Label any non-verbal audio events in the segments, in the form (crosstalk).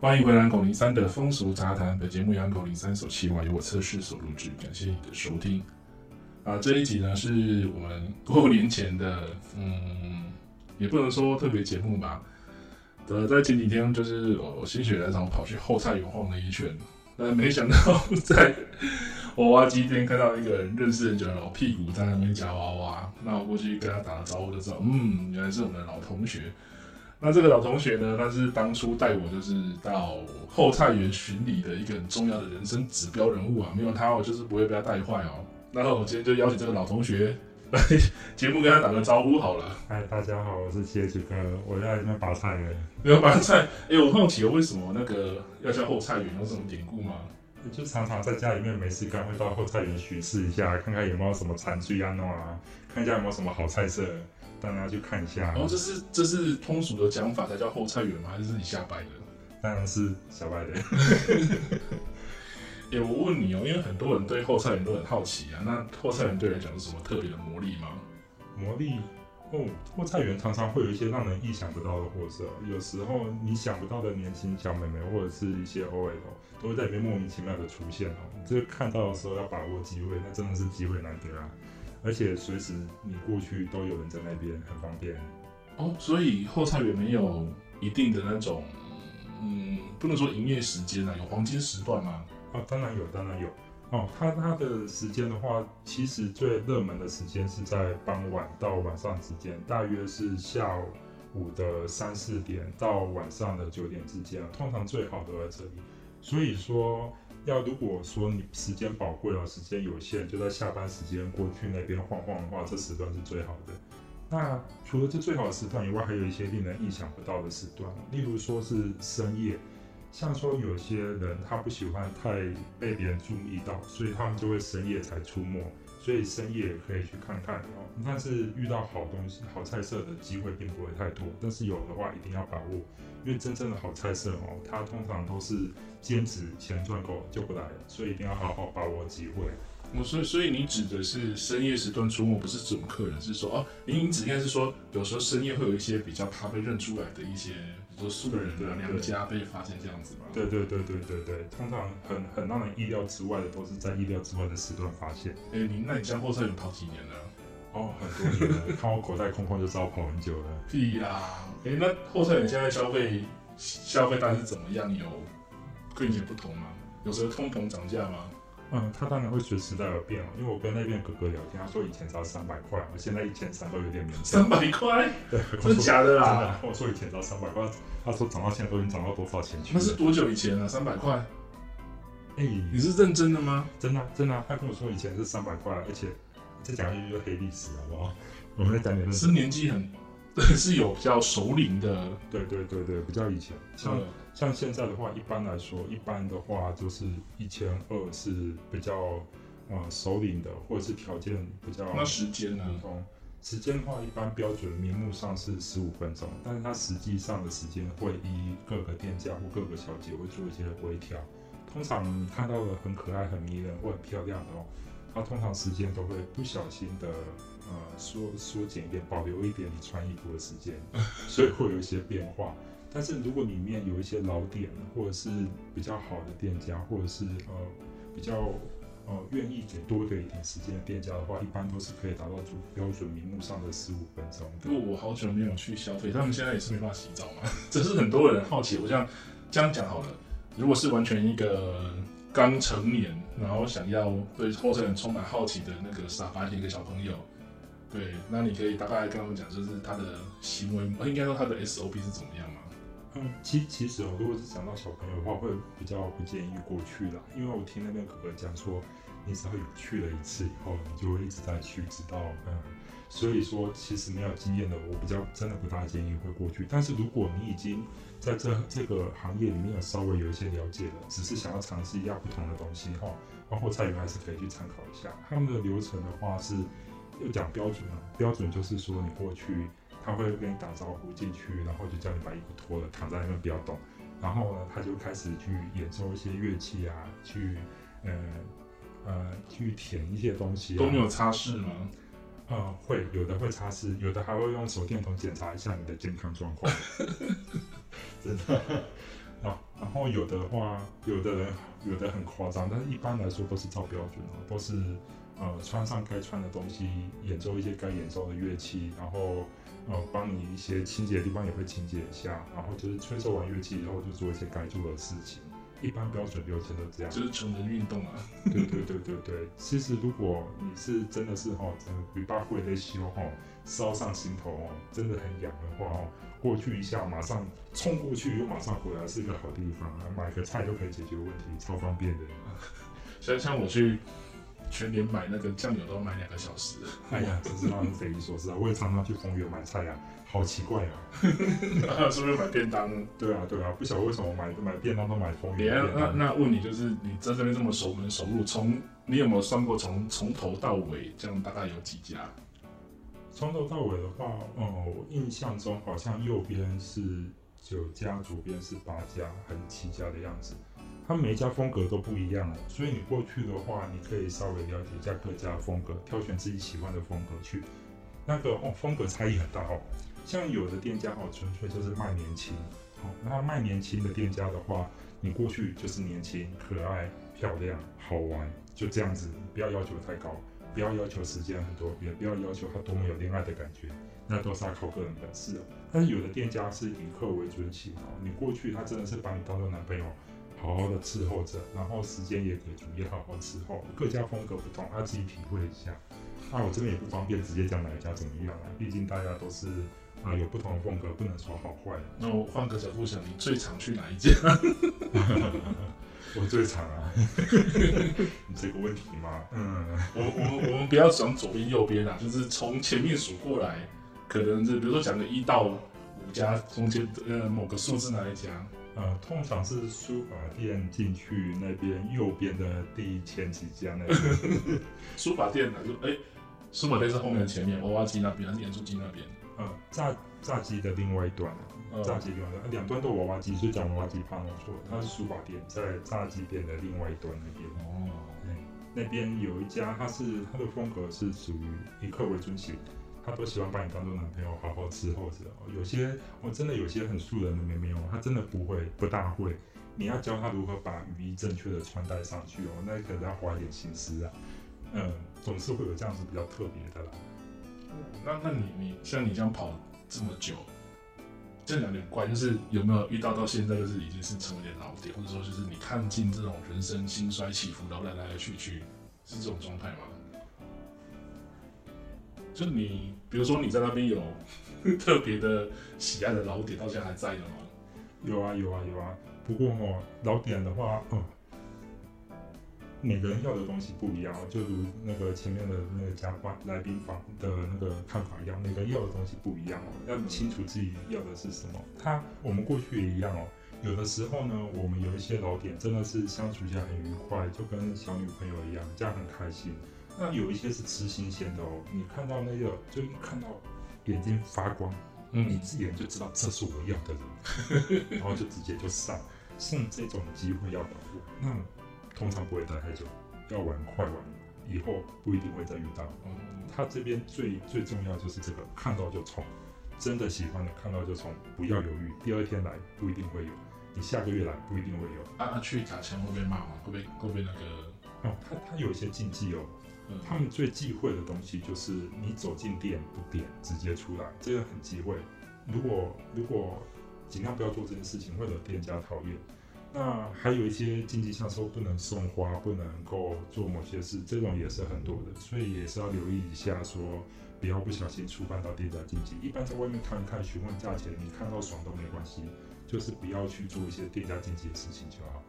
欢迎回来，狗零三的风俗杂谈。本节目由狗零三所企划，由我测试所录制。感谢你的收听。啊，这一集呢是我们过年前的，嗯，也不能说特别节目吧。呃，在前几天就是我心血来潮跑去后菜园晃了一圈，但没想到在娃娃机店看到一个人认识很久的老屁股在那边夹娃娃。那我过去跟他打了招呼的时候，嗯，原来是我们的老同学。那这个老同学呢，他是当初带我就是到后菜园巡礼的一个很重要的人生指标人物啊，没有他我就是不会被他带坏哦。然后我今天就邀请这个老同学来节目跟他打个招呼好了。嗨，大家好，我是谢子哥，我在那边拔菜园。没有拔菜？哎，我好奇为什么那个要叫后菜园，有什么典故吗？就常常在家里面没事干，会到后菜园巡视一下，看看有没有什么产区啊，弄啊，看一下有没有什么好菜色。大家去看一下。然后、哦、这是这是通俗的讲法才叫后菜园吗？还是你瞎掰的？当然是瞎掰的。哎、(laughs) 欸，我问你哦，因为很多人对后菜园都很好奇啊。那后菜园对你来讲有什么特别的魔力吗？魔力哦，后菜园常常会有一些让人意想不到的货色。有时候你想不到的年轻小妹妹或者是一些 OL 都会在里面莫名其妙的出现哦。这个看到的时候要把握机会，那真的是机会难得啊。而且随时你过去都有人在那边，很方便。哦，所以后菜园没有一定的那种，嗯，不能说营业时间啊，有黄金时段吗？啊，当然有，当然有。哦，它它的时间的话，其实最热门的时间是在傍晚到晚上之间，大约是下午的三四点到晚上的九点之间，通常最好都在这里。所以说。要如果说你时间宝贵啊，时间有限，就在下班时间过去那边晃晃的话，这时段是最好的。那除了这最好的时段以外，还有一些令人意想不到的时段，例如说是深夜，像说有些人他不喜欢太被别人注意到，所以他们就会深夜才出没。所以深夜可以去看看哦。但是遇到好东西、好菜色的机会并不会太多，但是有的话一定要把握，因为真正的好菜色哦，它通常都是兼职钱赚够就不来了，所以一定要好好把握机会。我所以所以你指的是深夜时段出没，不是这种客人，是说哦，您指应该是说，有时候深夜会有一些比较怕被认出来的一些。说素人的娘家被发现这样子吗？对对对对对对，通常很很让人意料之外的，都是在意料之外的时段发现。哎、欸，你那你家后菜园跑几年了？哦，很多年了，看我口袋空空就知道跑很久了。屁呀、啊！哎、欸，那后菜园现在消费消费大概是怎么样？有跟以前不同吗？有时候通膨涨价吗？嗯，他当然会随时代而变哦，因为我跟那边哥哥聊天，他说以前只要三百块，我现在一千三都有点勉强。三百块？对，真的假的啦？真的，我说以前只要三百块，他说涨到现在都已经涨到多少钱去？那是多久以前了？三百块？哎、欸，你是认真的吗？真的，真的，他跟我说以前是三百块，而且再讲一句就黑历史，好不好？(laughs) 我们再讲点。是年纪很，对，是有比较熟龄的。对对对对，比较以前像。嗯像现在的话，一般来说，一般的话就是一千二是比较呃首领的，或者是条件比较。那时间呢？时间的话，一般标准名目上是十五分钟，但是它实际上的时间会依各个店家或各个小姐会做一些微调。通常你看到的很可爱、很迷人或很漂亮的哦，它通常时间都会不小心的呃缩缩减一点，保留一点你穿衣服的时间，(laughs) 所以会有一些变化。但是如果里面有一些老店，或者是比较好的店家，或者是呃比较呃愿意给多给一点时间的店家的话，一般都是可以达到主标准名目上的十五分钟。不过我好久没有去消费，他们现在也是没办法洗澡嘛。这是很多人好奇。我这样这样讲好了，如果是完全一个刚成年，然后想要对后生人充满好奇的那个傻白甜一个小朋友，对，那你可以大概跟他们讲，就是他的行为，应该说他的 SOP 是怎么样吗？嗯，其其实哦，如果是讲到小朋友的话，会比较不建议过去啦，因为我听那边哥哥讲说，你只要有去了一次以后，你就会一直在去，直到嗯，所以说其实没有经验的，我比较真的不大建议会过去。但是如果你已经在这这个行业里面有稍微有一些了解了，只是想要尝试一下不同的东西哈，包括菜园还是可以去参考一下。他们的流程的话是，又讲标准啊，标准就是说你过去。他会跟你打招呼进去，然后就叫你把衣服脱了，躺在那边不要动。然后呢，他就开始去演奏一些乐器啊，去呃呃去舔一些东西、啊。都没有擦拭吗？呃，会有的会擦拭，有的还会用手电筒检查一下你的健康状况。(laughs) 真的啊，然后有的话，有的人有的很夸张，但是一般来说都是照标准啊，都是呃穿上该穿的东西，演奏一些该演奏的乐器，然后。呃，帮你一些清洁的地方也会清洁一下，然后就是吹奏完乐器以后，就做一些该做的事情。一般标准流程都这样，就是成人运动啊。对对对对对。其实如果你是真的是哈，整个尾巴会在修哈，烧上心头哦，真的很痒的话哦，过去一下，马上冲过去又马上回来，是一个好地方啊，买个菜就可以解决问题，超方便的。(laughs) 像像我去。全年买那个酱油都要买两个小时，哎呀，真是让人匪夷所思啊！我也常常去丰原买菜啊，好奇怪啊！是不是买便当？对啊，对啊，不晓得为什么买买便当都买丰原。那那问你，就是你在这边这么熟门熟路，从你有没有算过从从头到尾这样大概有几家？从头到尾的话，哦，我印象中好像右边是九家，左边是八家，还是七家的样子。他每一家风格都不一样，所以你过去的话，你可以稍微了解一下各家风格，挑选自己喜欢的风格去。那个哦，风格差异很大哦。像有的店家哦，纯粹就是卖年轻，哦，那卖年轻的店家的话，你过去就是年轻、可爱、漂亮、好玩，就这样子。不要要求太高，不要要求时间很多，也不要要求他多么有恋爱的感觉，那都是要靠个人本事。但是有的店家是以客为尊型哦，你过去他真的是把你当做男朋友。好好的伺候着，然后时间也给足，也好好伺候。各家风格不同，他自己体会一下。那、啊、我这边也不方便直接讲哪一家怎么样啊，毕竟大家都是啊有不同的风格，不能说好坏。那我换个角度想，你最常去哪一家？(laughs) 我最常啊，(laughs) 你这个问题吗？嗯，我我们我们不要讲左边右边啊，就是从前面数过来，可能是比如说讲个一到五家中间呃某个数字哪一家？呃，通常是书法店进去那边右边的第前几家那边。(laughs) 书法店呢？就哎，书法店是后面的前面，娃娃机那边还是盐酥鸡那边？呃，炸炸鸡的另外一端，炸鸡另外一端，两端都娃娃机，所以讲娃娃机怕弄错。它是书法店，在炸鸡店的另外一端那边。哦，嗯，那边有一家，它是它的风格是属于以客为尊型。他都喜欢把你当做男朋友，好好伺候着。有些我真的有些很素人的妹妹哦，她真的不会，不大会。你要教她如何把雨衣正确的穿戴上去哦，(laughs) 那可能要花一点心思啊。嗯，总是会有这样子比较特别的啦。那那你你像你这样跑这么久，这两点关就是有没有遇到到现在就是已经是成为点老点，或者说就是你看尽这种人生兴衰起伏，然后来来去去，是这种状态吗？就你，比如说你在那边有 (laughs) 特别的喜爱的老点，到现在还在的吗？有啊，有啊，有啊。不过哦，老点的话，哦，每个人要的东西不一样，就如那个前面的那个嘉宾来宾房的那个看法一样，每个人要的东西不一样哦，要清楚自己要的是什么。他，我们过去也一样哦。有的时候呢，我们有一些老点真的是相处起来很愉快，就跟小女朋友一样，这样很开心。那有一些是吃新鲜的哦，你看到那个，就一看到眼睛发光，嗯，你自然就知道这是我要的人，(laughs) 然后就直接就上，像这种机会要把握，那通常不会待太久，要玩快玩，以后不一定会再遇到。嗯，他这边最最重要就是这个，看到就冲，真的喜欢的看到就冲，不要犹豫，第二天来不一定会有，你下个月来不一定会有。啊，去打钱会被骂吗？会被会被那个？哦，他他有一些禁忌哦。他们最忌讳的东西就是你走进店不点直接出来，这个很忌讳。如果如果尽量不要做这件事情，会惹店家讨厌。那还有一些禁忌，像说不能送花，不能够做某些事，这种也是很多的，所以也是要留意一下说，说不要不小心触犯到店家禁忌。一般在外面看一看，询问价钱，你看到爽都没关系，就是不要去做一些店家禁忌的事情就好。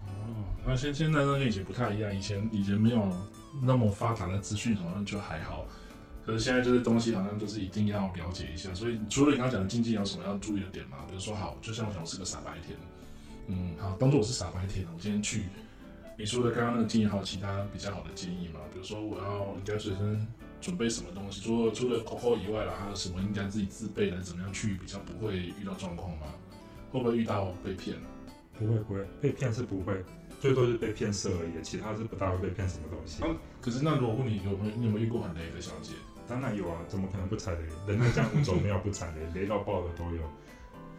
哦，那现现在跟以前不太一样，以前以前没有那么发达的资讯，好像就还好。可是现在这些东西好像就是一定要了解一下。所以除了你刚刚讲的禁忌，有什么要注意的点吗？比如说，好，就像我想我是个傻白甜。嗯，好，当做我是傻白甜，我今天去。你说的刚刚那个建议，还有其他比较好的建议吗？比如说，我要应该随身准备什么东西？除了除了口号以外啦，还有什么应该自己自备的？怎么样去比较不会遇到状况吗？会不会遇到被骗？不会不会，被骗是不会，最多是被骗色而已，其他是不大会被骗什么东西。啊，可是那如果问你有没有你有没有遇过很雷的小姐？当然有啊，怎么可能不踩雷？人在江湖走，没有不踩雷，(laughs) 雷到爆的都有。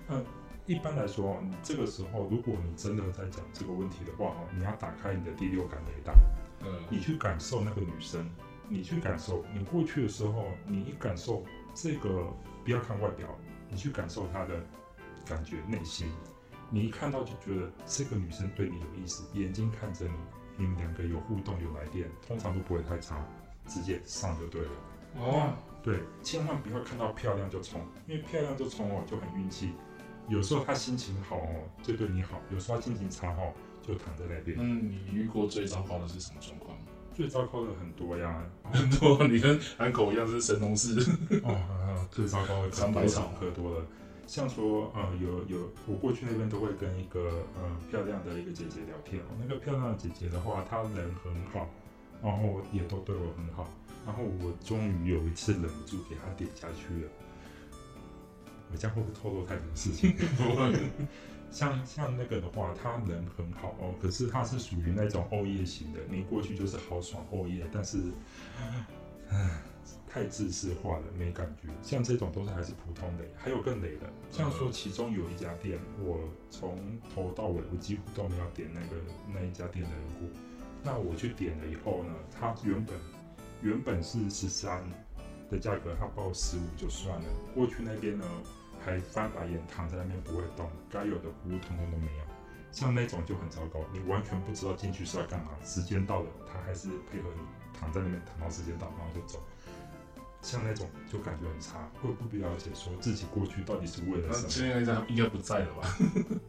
嗯。一般来说，你这个时候，如果你真的在讲这个问题的话，哈，你要打开你的第六感雷达，嗯，你去感受那个女生，你去感受，你过去的时候，你一感受这个，不要看外表，你去感受她的感觉内心，你一看到就觉得这个女生对你有意思，眼睛看着你，你们两个有互动有来电，通常都不会太差，直接上就对了。哦，对，千万不要看到漂亮就冲，因为漂亮就冲哦，就很运气。有时候她心情好哦，就对你好；有时候她心情差哦，就躺在那边。嗯，你遇过最糟糕的是什么状况？最糟糕的很多呀，很多。你跟安口一样是神农氏。(laughs) 哦，最糟糕的长白草喝多了。像说，呃，有有，我过去那边都会跟一个呃漂亮的一个姐姐聊天哦。那个漂亮的姐姐的话，她人很好，然后也都对我很好。然后我终于有一次忍不住给她点下去了。我这样会不会透露太多事情？(laughs) 像像那个的话，她人很好哦，可是她是属于那种欧耶型的，你过去就是豪爽欧耶，但是，唉，太自私化了，没感觉。像这种都是还是普通雷，还有更雷的，像说其中有一家店，我从头到尾我几乎都没有点那个那一家店的人过。那我去点了以后呢，他原本原本是十三。的价格，他报十五就算了。过去那边呢，还翻白眼，躺在那边不会动，该有的服务通通都没有。像那种就很糟糕，你完全不知道进去是要干嘛。时间到了，他还是配合你躺在那边，躺到时间到，然后就走。像那种就感觉很差，会不必了解说自己过去到底是为了什么。现在应该不在了吧？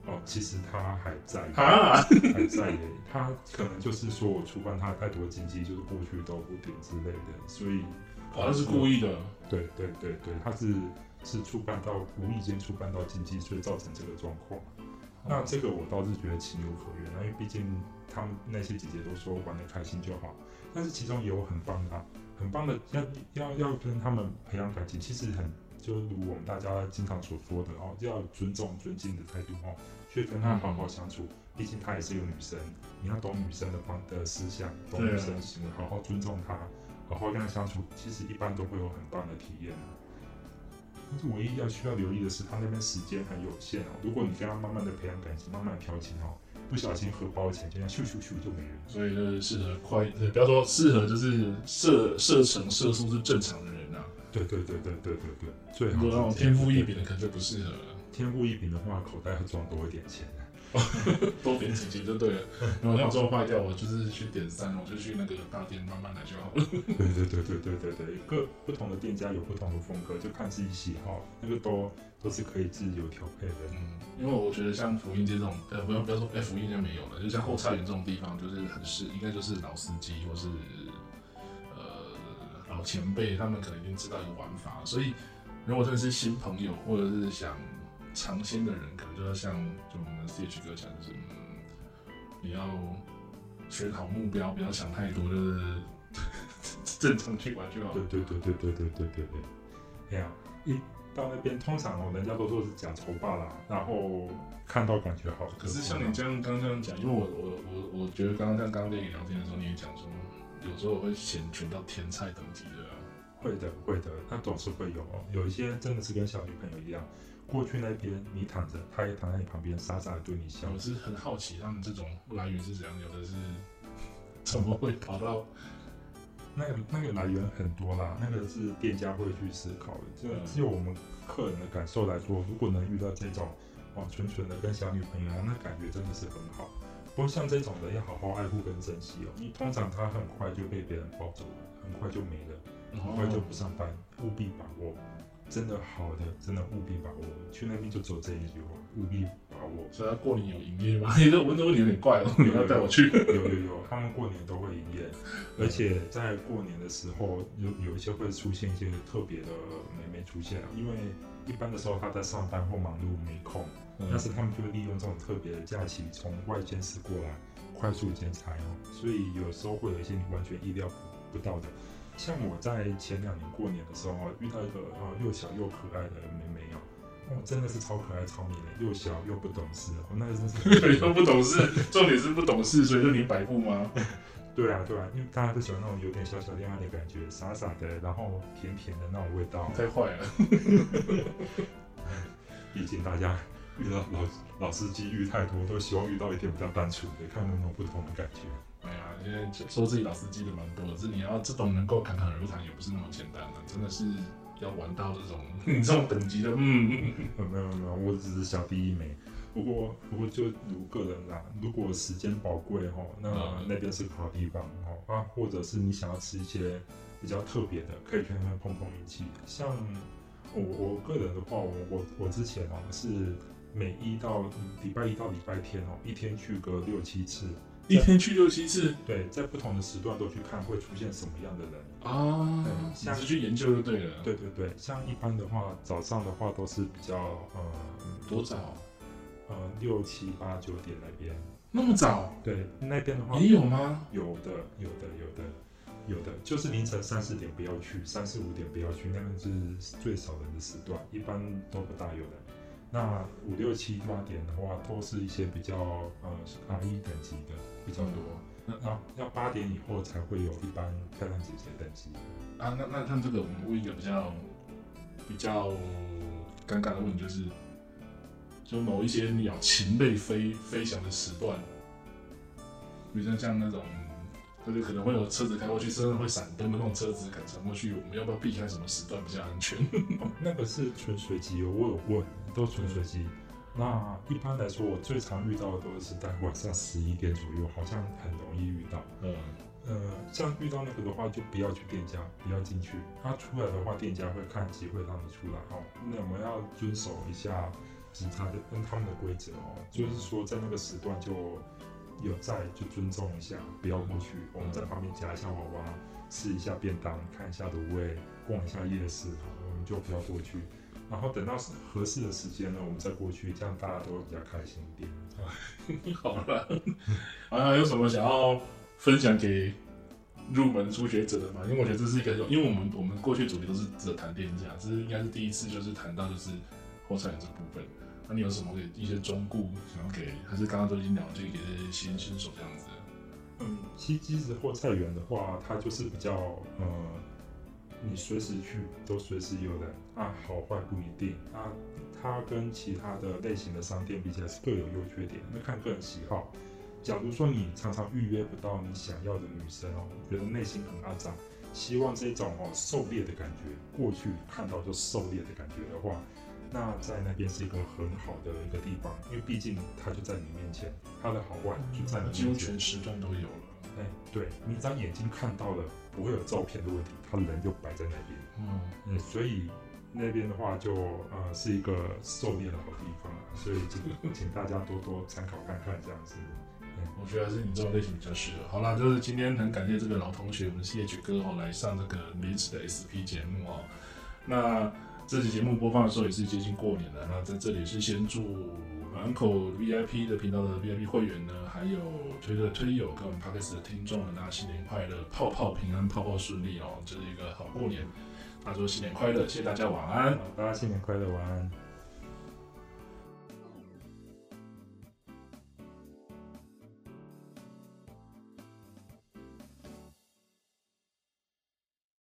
哦，其实他还在，啊、还在耶。他可能就是说我触犯他太多禁忌，就是过去都不点之类的，所以。好像是故意的，对对对对，他是是触犯到无意间触犯到禁忌，所以造成这个状况。那这个我倒是觉得情有可原，因为毕竟他们那些姐姐都说玩得开心就好。但是其中也有很棒的，很棒的，要要要跟他们培养感情，其实很就如我们大家经常所说的哦，要尊重、尊敬的态度哦，去跟他好好相处。毕竟她也是一个女生，你要懂女生的方的思想，懂女生行为，好好尊重她。好好跟他相处，其实一般都会有很棒的体验。但是唯一要需要留意的是，他那边时间很有限哦。如果你跟他慢慢的培养感情，慢慢调情哦，不小心荷包钱就这样咻咻咻就没了。所以就是适合快，不要说适合，就是射射程射速是正常的人啊。对对对对对对对，最好。那种天赋异禀的可能就不适合了。天赋异禀的话，口袋会装多一点钱。(laughs) 多点几集就对了。然后像这种坏掉，我就是去点三，我就去那个大店慢慢来就好了。对对对对对对对，各不同的店家有不同的风格，就看自己喜好，那个都都是可以自由调配的。嗯，因为我觉得像福音街这种，呃，不要不要说，哎，福音街没有了，就像后菜园这种地方，就是很是，应该就是老司机或是呃老前辈，他们可能已经知道一个玩法，所以如果真的是新朋友，或者是想。尝鲜的人可能就要像就我们 CH 哥讲，就是嗯，你要选好目标，不要想太多，就是正常去玩就好。对对对对对对对对对。哎呀，一到那边，通常哦，人家都说是讲丑霸啦，然后看到感觉好。可是像你这样刚刚这样讲，因为我我我我觉得刚刚像刚刚跟你聊天的时候，你也讲说，有时候我会选选到天菜等级的。会的会的，那总是会有哦，有一些真的是跟小女朋友一样。过去那边你躺着，他也躺在你旁边，傻傻的对你笑。我是很好奇，他们这种来源是怎样？有的是怎么会跑到那个那个来源很多啦，那个是店家会去思考的。就就我们客人的感受来说，如果能遇到这种哇，纯纯的跟小女朋友啊，那感觉真的是很好。不过像这种的要好好爱护跟珍惜哦，你通常他很快就被别人抱走了，很快就没了，很快就不上班，务必把握。真的好的，真的务必把握。去那边就走这一句话，务必把握。所以他过年有营业吗？(laughs) 你这问的问题有点怪哦。你要带我去？有有有，他们过年都会营业，而且在过年的时候有有一些会出现一些特别的美眉出现，因为一般的时候他在上班或忙碌没空，嗯、但是他们就会利用这种特别的假期从外县市过来快速剪裁哦，所以有时候会有一些你完全意料不到的。像我在前两年过年的时候遇到一个呃又小又可爱的妹妹哦，哦真的是超可爱超迷人，又小又不懂事哦，那真是 (laughs) 又不懂事，重点是不懂事，所以就你摆布吗？(laughs) 对啊对啊，因为大家都喜欢那种有点小小恋爱的感觉，傻傻的，然后甜甜的那种味道。太坏了，(laughs) 毕竟大家遇到老老司机遇太多，都希望遇到一点比较单纯的，看有没有不同的感觉。哎呀，因为说自己老司机的蛮多的，是你要这种能够侃侃而谈，也不是那么简单的，真的是要玩到这种你 (laughs) 这种等级的。嗯，(laughs) 没有没有没有，我只是小弟一枚。不过不过就如个人啦，如果时间宝贵哈，那那边是个好地方哦啊，或者是你想要吃一些比较特别的，可以去那边碰碰运气。像我我个人的话，我我我之前哦是每一到礼拜一到礼拜天哦，一天去个六七次。一天去六七次，对，在不同的时段都去看会出现什么样的人啊？对，像是去研究就对了。对对对，像一般的话，早上的话都是比较呃多早？呃六七八九点那边。那么早？对，那边的话也有吗？有的，有的，有的，有的，就是凌晨三四点不要去，三四五点不要去，那边是最少人的时段，一般都不大有的。那五六七八点的话，都是一些比较呃 R 一等级的比较多。那那要八点以后才会有一般漂亮姐姐等级。啊，那那像这个，我们问一个比较比较尴尬的问题，就是就某一些鸟禽类飞飞翔的时段，比如说像那种，就是可能会有车子开过去，甚至会闪灯的那种车子赶过去，我们要不要避开什么时段比较安全？哦，(laughs) 那个是纯随机，我有问。都纯随机。那一般来说，我最常遇到的都是在晚上十一点左右，好像很容易遇到。嗯，呃，像遇到那个的话，就不要去店家，不要进去。他出来的话，店家会看机会让你出来。哦，那我们要遵守一下警察的跟他们的规则哦，就是说在那个时段就有在就尊重一下，不要过去。我们在旁边夹一下娃娃，吃一下便当，看一下卤味，逛一下夜市，我们就不要过去。然后等到合适的时间呢，我们再过去，这样大家都会比较开心一点。(laughs) 好了，好像有什么想要分享给入门初学者的吗？因为我觉得这是一个，因为我们我们过去主题都是只谈店家，这是应该是第一次，就是谈到就是后菜园这部分。那你有什么给一些忠告想要给？还是刚刚都已经聊，就给新新手这样子？嗯，其实后菜园的话，它就是比较呃。你随时去都随时有人啊，好坏不一定啊。它跟其他的类型的商店比起来是各有优缺点，那看个人喜好。假如说你常常预约不到你想要的女生哦，觉得内心很肮脏，希望这种哦狩猎的感觉，过去看到就狩猎的感觉的话，那在那边是一个很好的一个地方，因为毕竟它就在你面前，它的好坏就在你面前，几乎全时段都有了。哎，对，你只要眼睛看到了。不会有照片的问题，他人就摆在那边。嗯嗯，所以那边的话就呃是一个狩猎的好地方，所以请请大家多多参考看看这样子。嗯，我觉得还是你这种类型比较适合。好啦，就是今天很感谢这个老同学，我们谢 H 哥哦来上这个临时的 SP 节目哦。那这期节目播放的时候也是接近过年了，那在这里是先祝。满口 VIP 的频道的 VIP 会员呢，还有推的推友跟我们 Podcast 的听众呢，大家新年快乐，泡泡平安，泡泡顺利哦，这是一个好过年。大家说新年快乐，谢谢大家，晚安。大家新年快乐，晚安。